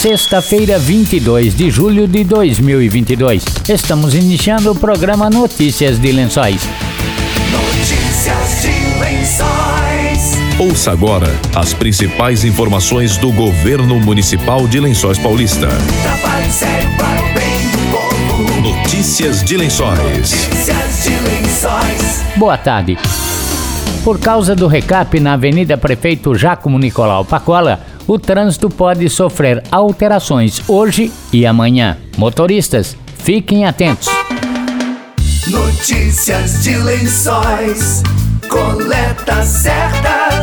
Sexta-feira, 22 de julho de 2022. Estamos iniciando o programa Notícias de Lençóis. Notícias de Lençóis. Ouça agora as principais informações do governo municipal de Lençóis Paulista. Trabalho sério para o bem do povo. Notícias de Lençóis. Notícias de Lençóis. Boa tarde. Por causa do recap na Avenida Prefeito Jacomo Nicolau Pacola, o trânsito pode sofrer alterações hoje e amanhã. Motoristas, fiquem atentos. Notícias de Lençóis. Coleta certa.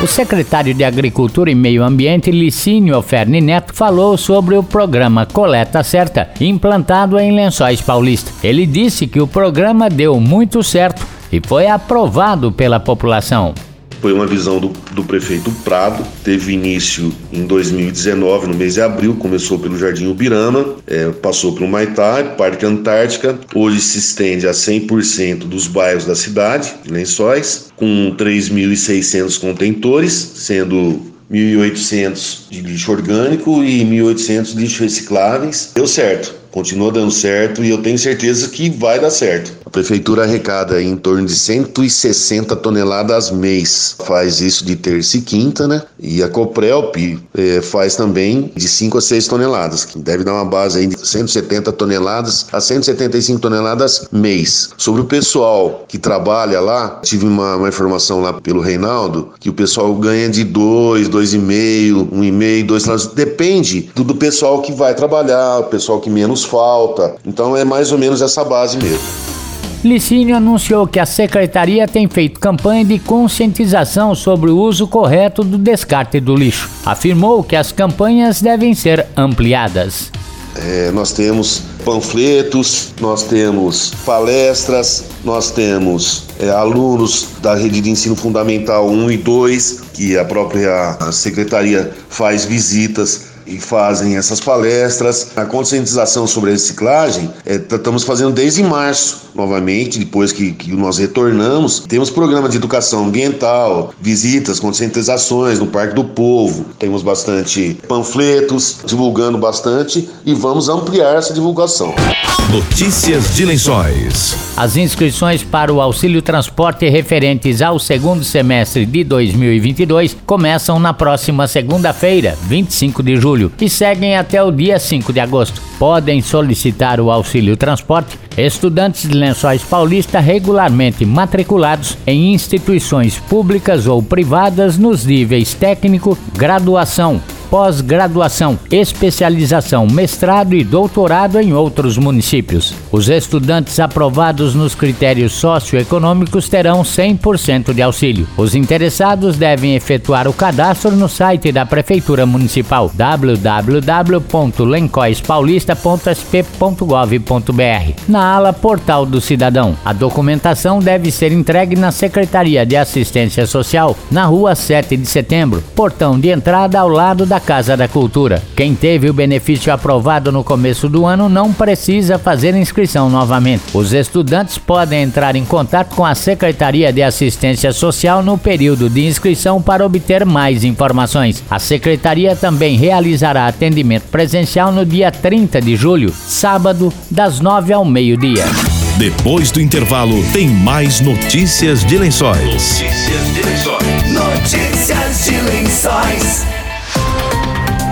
O secretário de Agricultura e Meio Ambiente, Licínio Ferni Neto, falou sobre o programa Coleta Certa, implantado em Lençóis Paulista. Ele disse que o programa deu muito certo e foi aprovado pela população. Foi uma visão do, do prefeito Prado, teve início em 2019, no mês de abril, começou pelo Jardim Ubirama, é, passou pelo Maitá, Parque Antártica, hoje se estende a 100% dos bairros da cidade, Lençóis, com 3.600 contentores, sendo 1.800 de lixo orgânico e 1.800 de lixo recicláveis. Deu certo continua dando certo e eu tenho certeza que vai dar certo. A prefeitura arrecada em torno de 160 toneladas mês, faz isso de terça e quinta, né? E a Coprelp eh, faz também de 5 a 6 toneladas, que deve dar uma base aí de 170 toneladas a 175 toneladas mês. Sobre o pessoal que trabalha lá, tive uma, uma informação lá pelo Reinaldo que o pessoal ganha de 2, 2,5, 1,5, 2 toneladas. Depende do, do pessoal que vai trabalhar, o pessoal que menos falta. Então é mais ou menos essa base mesmo. Licínio anunciou que a secretaria tem feito campanha de conscientização sobre o uso correto do descarte do lixo. Afirmou que as campanhas devem ser ampliadas. É, nós temos panfletos, nós temos palestras, nós temos é, alunos da rede de ensino fundamental 1 e 2, que a própria secretaria faz visitas e fazem essas palestras. A conscientização sobre a reciclagem é, estamos fazendo desde março, novamente, depois que, que nós retornamos. Temos programa de educação ambiental, visitas, conscientizações no Parque do Povo. Temos bastante panfletos, divulgando bastante e vamos ampliar essa divulgação. Notícias de Lençóis. As inscrições para o auxílio transporte referentes ao segundo semestre de 2022 começam na próxima segunda-feira, 25 de julho, e seguem até o dia 5 de agosto. Podem solicitar o auxílio transporte estudantes de Lençóis Paulista regularmente matriculados em instituições públicas ou privadas nos níveis técnico, graduação, pós-graduação, especialização, mestrado e doutorado em outros municípios. Os estudantes aprovados nos critérios socioeconômicos terão 100% de auxílio. Os interessados devem efetuar o cadastro no site da Prefeitura Municipal www.lencoispaulista.sp.gov.br na ala Portal do Cidadão. A documentação deve ser entregue na Secretaria de Assistência Social, na rua 7 de setembro, portão de entrada ao lado da Casa da Cultura. Quem teve o benefício aprovado no começo do ano não precisa fazer inscrição novamente. Os estudantes podem entrar em contato com a Secretaria de Assistência Social no período de inscrição para obter mais informações. A Secretaria também realizará atendimento presencial no dia 30 de julho, sábado, das 9 ao meio-dia. Depois do intervalo, tem mais notícias de Lençóis. Notícias de Lençóis. Notícias de Lençóis.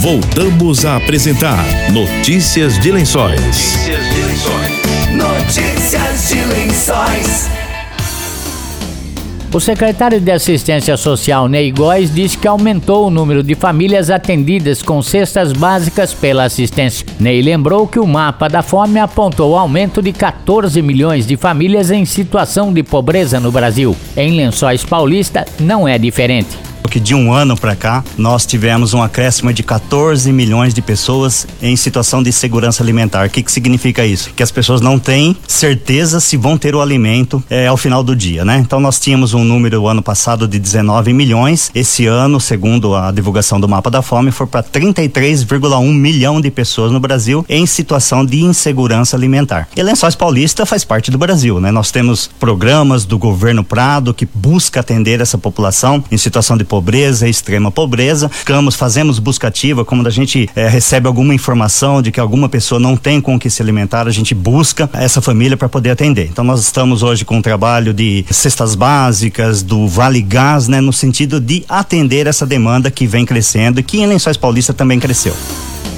Voltamos a apresentar Notícias de Lençóis. Notícias de Lençóis. Notícias de Lençóis. O secretário de Assistência Social, Ney Góes, disse que aumentou o número de famílias atendidas com cestas básicas pela assistência. Ney lembrou que o mapa da fome apontou aumento de 14 milhões de famílias em situação de pobreza no Brasil. Em Lençóis Paulista, não é diferente que de um ano para cá nós tivemos um acréscimo de 14 milhões de pessoas em situação de segurança alimentar. O que, que significa isso? Que as pessoas não têm certeza se vão ter o alimento é, ao final do dia, né? Então nós tínhamos um número ano passado de 19 milhões. Esse ano, segundo a divulgação do mapa da fome, foi para 33,1 milhão de pessoas no Brasil em situação de insegurança alimentar. E Lençóis Paulista faz parte do Brasil, né? Nós temos programas do governo Prado que busca atender essa população em situação de pobreza pobreza, extrema pobreza. Ficamos, fazemos busca ativa, quando a gente é, recebe alguma informação de que alguma pessoa não tem com o que se alimentar, a gente busca essa família para poder atender. Então nós estamos hoje com um trabalho de cestas básicas, do Vale Gás, né, no sentido de atender essa demanda que vem crescendo e que em Lençóis Paulista também cresceu.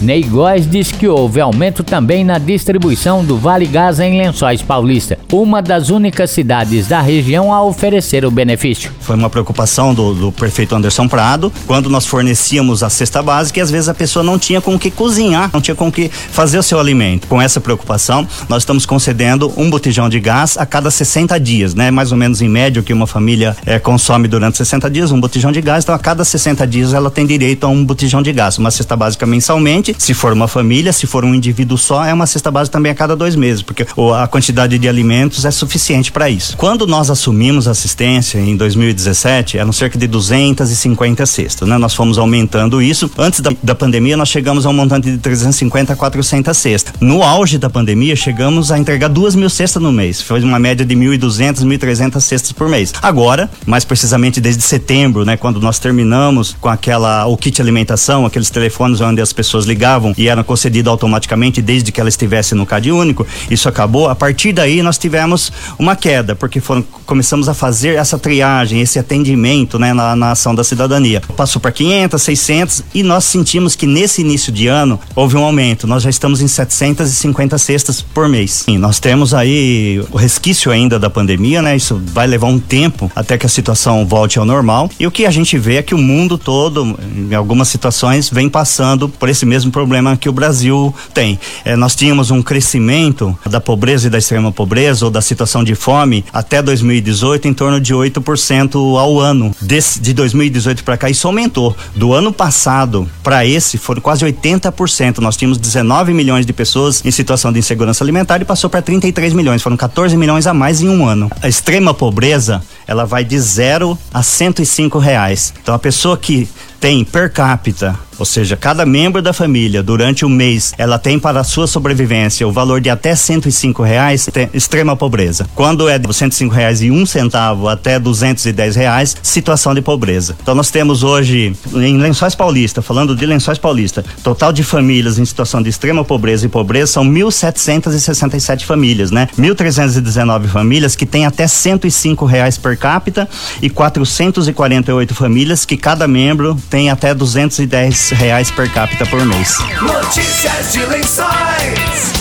Ney Góes diz que houve aumento também na distribuição do Vale Gás em Lençóis Paulista, uma das únicas cidades da região a oferecer o benefício. Foi uma preocupação do, do prefeito Anderson Prado, quando nós fornecíamos a cesta básica e às vezes a pessoa não tinha com o que cozinhar, não tinha com o que fazer o seu alimento. Com essa preocupação, nós estamos concedendo um botijão de gás a cada 60 dias, né? Mais ou menos em média o que uma família é, consome durante 60 dias, um botijão de gás. Então a cada 60 dias ela tem direito a um botijão de gás, uma cesta básica mensalmente se for uma família, se for um indivíduo só, é uma cesta básica também a cada dois meses, porque a quantidade de alimentos é suficiente para isso. Quando nós assumimos assistência em 2017, eram cerca de 250 cestas, né? Nós fomos aumentando isso. Antes da, da pandemia, nós chegamos a um montante de 350 a 400 cestas. No auge da pandemia, chegamos a entregar duas mil cestas no mês. Foi uma média de 1.200, 1.300 cestas por mês. Agora, mais precisamente desde setembro, né? Quando nós terminamos com aquela, o kit alimentação, aqueles telefones onde as pessoas ligavam e eram concedidas automaticamente desde que ela estivesse no CAD único, isso acabou. A partir daí nós tivemos uma queda, porque foram, começamos a fazer essa triagem, esse atendimento né, na, na ação da cidadania. Passou para 500, 600 e nós sentimos que nesse início de ano houve um aumento. Nós já estamos em 750 cestas por mês. Sim, nós temos aí o resquício ainda da pandemia, né? Isso vai levar um tempo até que a situação volte ao normal. E o que a gente vê é que o mundo todo, em algumas situações, vem passando por esse mesmo mesmo problema que o Brasil tem. É, nós tínhamos um crescimento da pobreza e da extrema pobreza ou da situação de fome até 2018 em torno de 8% ao ano. De 2018 para cá, isso aumentou. Do ano passado para esse, foram quase 80%. Nós tínhamos 19 milhões de pessoas em situação de insegurança alimentar e passou para 33 milhões. Foram 14 milhões a mais em um ano. A extrema pobreza, ela vai de zero a 105 reais. Então a pessoa que tem per capita ou seja, cada membro da família durante o mês ela tem para a sua sobrevivência o valor de até 105 reais, extrema pobreza. Quando é de 105 reais e um centavo até 210 reais, situação de pobreza. Então nós temos hoje em Lençóis Paulista, falando de Lençóis Paulista, total de famílias em situação de extrema pobreza e pobreza são 1.767 famílias, né? 1.319 famílias que têm até 105 reais per capita e 448 famílias que cada membro tem até 210 reais per capita por mês. Notícias de lençóis.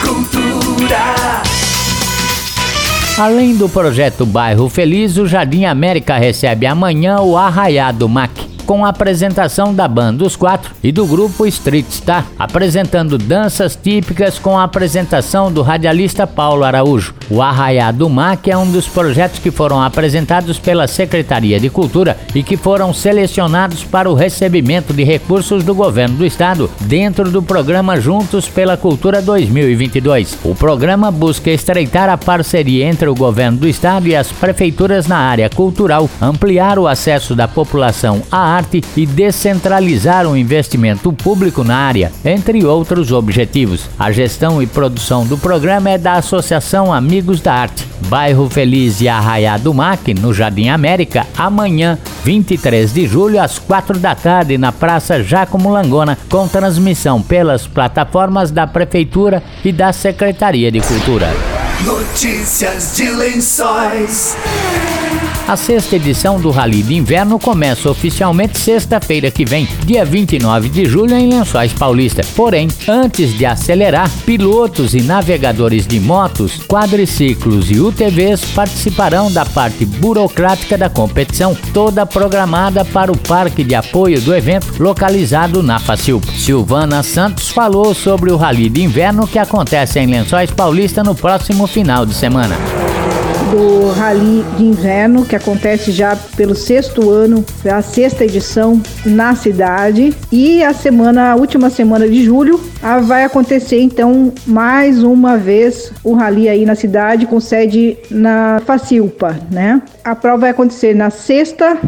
Cultura. Além do projeto Bairro Feliz, o Jardim América recebe amanhã o Arraiado Mac com a apresentação da banda Os Quatro e do grupo Street Star, apresentando danças típicas com a apresentação do radialista Paulo Araújo. O Arraiá do Mac é um dos projetos que foram apresentados pela Secretaria de Cultura e que foram selecionados para o recebimento de recursos do governo do estado dentro do programa Juntos pela Cultura 2022. O programa busca estreitar a parceria entre o governo do estado e as prefeituras na área cultural, ampliar o acesso da população à arte e descentralizar o investimento público na área, entre outros objetivos. A gestão e produção do programa é da Associação Amigos da Arte. Bairro Feliz e Arraiá do Mac, no Jardim América, amanhã, 23 de julho, às 4 da tarde, na Praça Jacomo Langona, com transmissão pelas plataformas da Prefeitura e da Secretaria de Cultura. Notícias de Lençóis. A sexta edição do Rally de Inverno começa oficialmente sexta-feira que vem, dia 29 de julho, em Lençóis Paulista. Porém, antes de acelerar, pilotos e navegadores de motos, quadriciclos e UTVs participarão da parte burocrática da competição, toda programada para o parque de apoio do evento localizado na Facil. Silvana Santos falou sobre o Rally de Inverno que acontece em Lençóis Paulista no próximo final de semana do Rally de Inverno, que acontece já pelo sexto ano, a sexta edição na cidade. E a semana, a última semana de julho, vai acontecer então mais uma vez o rally aí na cidade, com sede na Facilpa, né? A prova vai acontecer na sexta,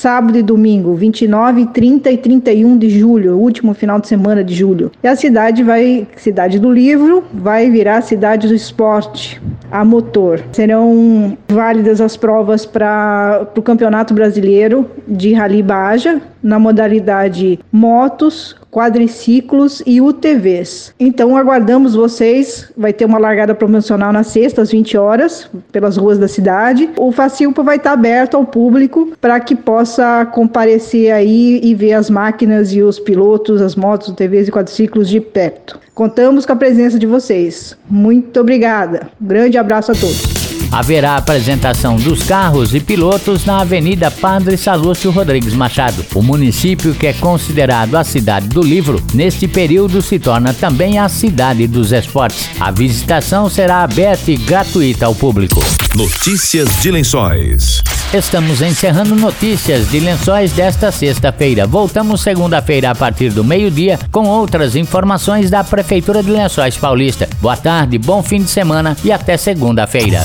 sábado e domingo, 29, 30 e 31 de julho, último final de semana de julho. E a cidade vai, cidade do livro, vai virar cidade do esporte a motor. Serão válidas as provas para o Campeonato Brasileiro de Rally Baja, na modalidade motos, quadriciclos e UTVs. Então aguardamos vocês. Vai ter uma largada promocional na sexta às 20 horas pelas ruas da cidade. O Facilpa vai estar aberto ao público para que possa comparecer aí e ver as máquinas e os pilotos, as motos, UTVs e quadriciclos de perto. Contamos com a presença de vocês. Muito obrigada. Grande abraço a todos. Haverá apresentação dos carros e pilotos na Avenida Padre Salúcio Rodrigues Machado. O município, que é considerado a cidade do livro, neste período se torna também a cidade dos esportes. A visitação será aberta e gratuita ao público. Notícias de Lençóis. Estamos encerrando notícias de Lençóis desta sexta-feira. Voltamos segunda-feira a partir do meio-dia com outras informações da Prefeitura de Lençóis Paulista. Boa tarde, bom fim de semana e até segunda-feira.